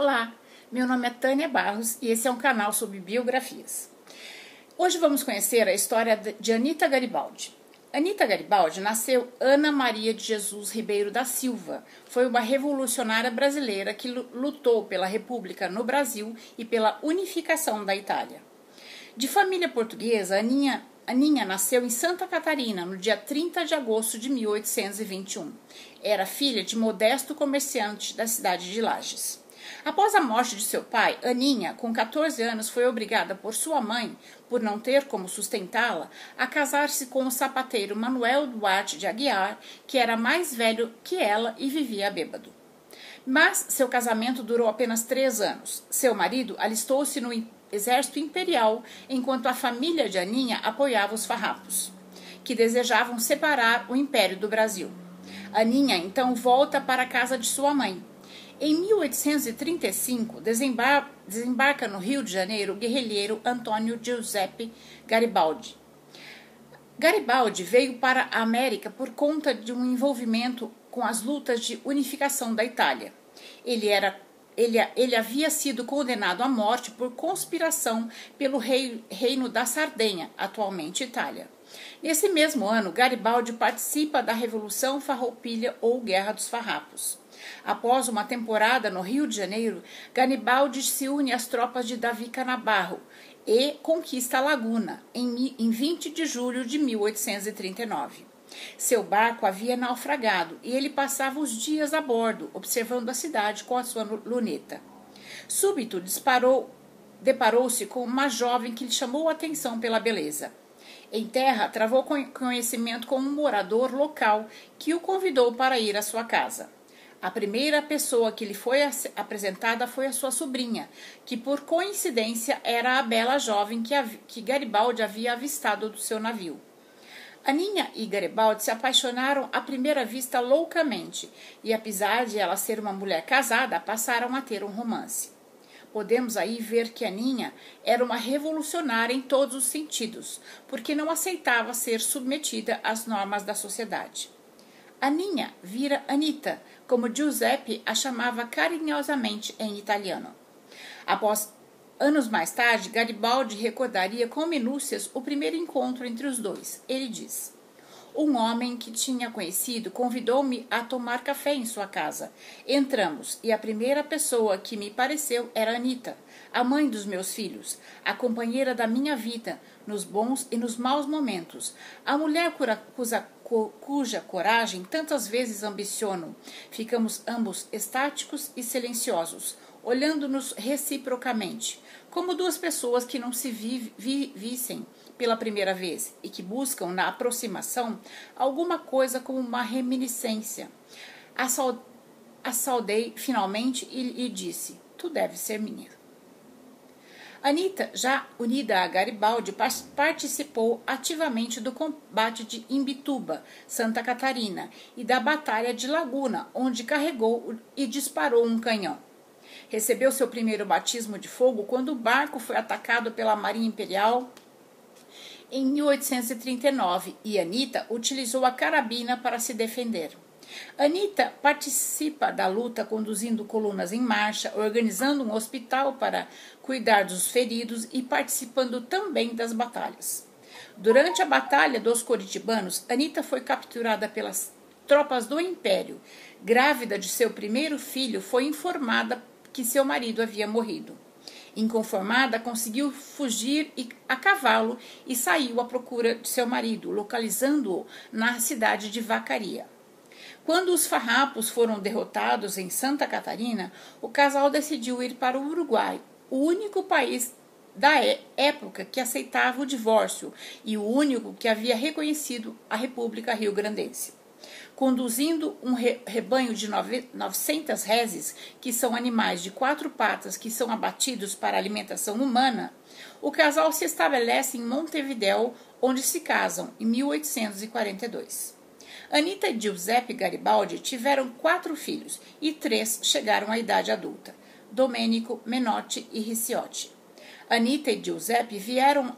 Olá, meu nome é Tânia Barros e esse é um canal sobre biografias. Hoje vamos conhecer a história de Anita Garibaldi. Anita Garibaldi nasceu Ana Maria de Jesus Ribeiro da Silva. Foi uma revolucionária brasileira que lutou pela República no Brasil e pela unificação da Itália. De família portuguesa, Aninha, Aninha nasceu em Santa Catarina no dia 30 de agosto de 1821. Era filha de modesto comerciante da cidade de Lages. Após a morte de seu pai, Aninha, com 14 anos, foi obrigada por sua mãe, por não ter como sustentá-la, a casar-se com o sapateiro Manuel Duarte de Aguiar, que era mais velho que ela e vivia bêbado. Mas seu casamento durou apenas três anos. Seu marido alistou-se no exército imperial, enquanto a família de Aninha apoiava os farrapos, que desejavam separar o império do Brasil. Aninha então volta para a casa de sua mãe, em 1835, desembar desembarca no Rio de Janeiro o guerrilheiro Antônio Giuseppe Garibaldi. Garibaldi veio para a América por conta de um envolvimento com as lutas de unificação da Itália. Ele, era, ele, ele havia sido condenado à morte por conspiração pelo rei, reino da Sardenha, atualmente Itália. Nesse mesmo ano, Garibaldi participa da Revolução Farroupilha ou Guerra dos Farrapos. Após uma temporada no Rio de Janeiro, Garibaldi se une às tropas de Davi Canabarro e conquista a Laguna em 20 de julho de 1839. Seu barco havia naufragado e ele passava os dias a bordo, observando a cidade com a sua luneta. Súbito disparou, deparou-se com uma jovem que lhe chamou a atenção pela beleza. Em terra, travou conhecimento com um morador local que o convidou para ir à sua casa. A primeira pessoa que lhe foi apresentada foi a sua sobrinha, que por coincidência era a bela jovem que, que Garibaldi havia avistado do seu navio. Aninha e Garibaldi se apaixonaram à primeira vista loucamente, e apesar de ela ser uma mulher casada, passaram a ter um romance. Podemos aí ver que Aninha era uma revolucionária em todos os sentidos, porque não aceitava ser submetida às normas da sociedade. Aninha vira Anita, como Giuseppe a chamava carinhosamente em italiano. Após anos mais tarde, Garibaldi recordaria com minúcias o primeiro encontro entre os dois. Ele diz: Um homem que tinha conhecido convidou-me a tomar café em sua casa. Entramos e a primeira pessoa que me pareceu era Anita, a mãe dos meus filhos, a companheira da minha vida, nos bons e nos maus momentos, a mulher cuja cuja coragem tantas vezes ambiciono. Ficamos ambos estáticos e silenciosos, olhando-nos reciprocamente, como duas pessoas que não se vi, vi, vissem pela primeira vez e que buscam na aproximação alguma coisa como uma reminiscência. Assaudei finalmente e, e disse: Tu deves ser minha. Anita, já unida a Garibaldi, participou ativamente do combate de Imbituba, Santa Catarina, e da Batalha de Laguna, onde carregou e disparou um canhão. Recebeu seu primeiro batismo de fogo quando o barco foi atacado pela Marinha Imperial em 1839 e Anita utilizou a carabina para se defender. Anita participa da luta conduzindo colunas em marcha, organizando um hospital para cuidar dos feridos e participando também das batalhas. Durante a Batalha dos Coritibanos, Anita foi capturada pelas tropas do Império. Grávida de seu primeiro filho, foi informada que seu marido havia morrido. Inconformada, conseguiu fugir a cavalo e saiu à procura de seu marido, localizando-o na cidade de Vacaria. Quando os farrapos foram derrotados em Santa Catarina, o casal decidiu ir para o Uruguai, o único país da é, época que aceitava o divórcio e o único que havia reconhecido a República Rio-Grandense. Conduzindo um rebanho de 900 reses, que são animais de quatro patas que são abatidos para alimentação humana, o casal se estabelece em Montevidéu, onde se casam em 1842. Anita e Giuseppe Garibaldi tiveram quatro filhos e três chegaram à idade adulta: Domenico, Menotti e Ricciotti. Anita e Giuseppe vieram,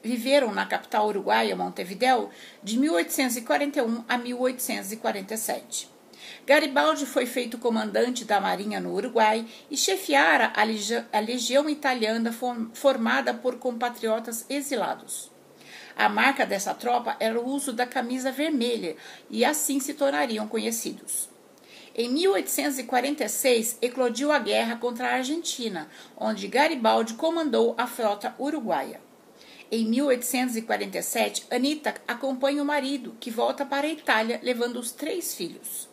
viveram na capital uruguaia, Montevideo, de 1841 a 1847. Garibaldi foi feito comandante da Marinha no Uruguai e chefiara a, legião, a legião italiana formada por compatriotas exilados. A marca dessa tropa era o uso da camisa vermelha e assim se tornariam conhecidos. Em 1846, eclodiu a guerra contra a Argentina, onde Garibaldi comandou a frota uruguaia. Em 1847, Anita acompanha o marido, que volta para a Itália levando os três filhos.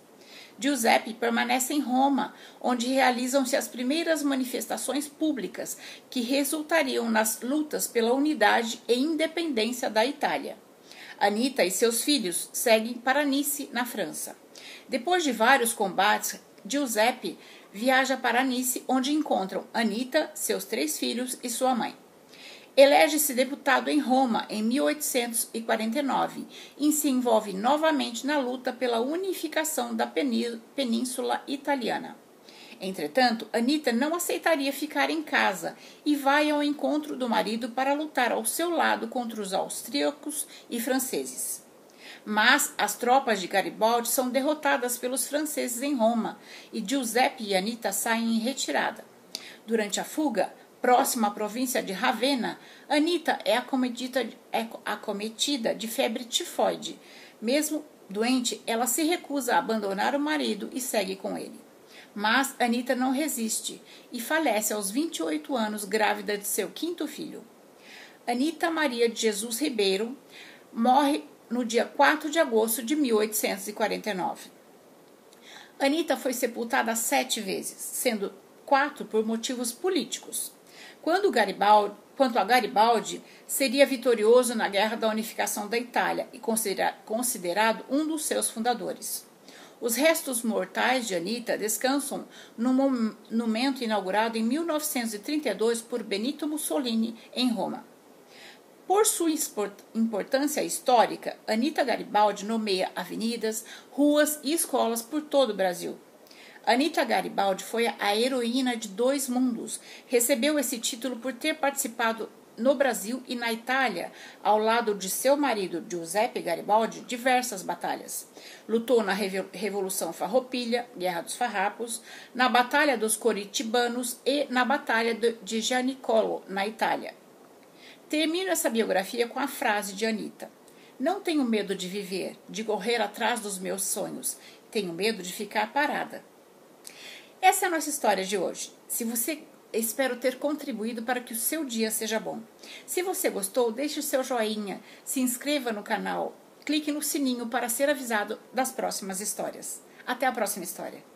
Giuseppe permanece em Roma, onde realizam-se as primeiras manifestações públicas que resultariam nas lutas pela unidade e independência da Itália. Anita e seus filhos seguem para Nice, na França. Depois de vários combates, Giuseppe viaja para Nice, onde encontram Anita, seus três filhos e sua mãe. Elege-se deputado em Roma em 1849 e se envolve novamente na luta pela unificação da Península Italiana. Entretanto, Anita não aceitaria ficar em casa e vai ao encontro do marido para lutar ao seu lado contra os austríacos e franceses. Mas as tropas de Garibaldi são derrotadas pelos franceses em Roma e Giuseppe e Anita saem em retirada. Durante a fuga, próxima à província de Ravenna, Anita é acometida, é acometida de febre tifoide. Mesmo doente, ela se recusa a abandonar o marido e segue com ele. Mas Anita não resiste e falece aos 28 anos, grávida de seu quinto filho. Anita Maria de Jesus Ribeiro morre no dia 4 de agosto de 1849. Anita foi sepultada sete vezes, sendo quatro por motivos políticos. Quando Garibaldi, quanto a Garibaldi, seria vitorioso na Guerra da Unificação da Itália e considera, considerado um dos seus fundadores. Os restos mortais de Anita descansam no monumento inaugurado em 1932 por Benito Mussolini, em Roma. Por sua importância histórica, Anita Garibaldi nomeia avenidas, ruas e escolas por todo o Brasil. Anita Garibaldi foi a heroína de dois mundos. Recebeu esse título por ter participado no Brasil e na Itália, ao lado de seu marido Giuseppe Garibaldi, diversas batalhas. Lutou na Revolução Farroupilha, Guerra dos Farrapos, na Batalha dos Coritibanos e na Batalha de Gianicolo, na Itália. Termino essa biografia com a frase de Anita: Não tenho medo de viver, de correr atrás dos meus sonhos. Tenho medo de ficar parada. Essa é a nossa história de hoje. Se você espero ter contribuído para que o seu dia seja bom. Se você gostou, deixe o seu joinha, se inscreva no canal, clique no sininho para ser avisado das próximas histórias. Até a próxima história.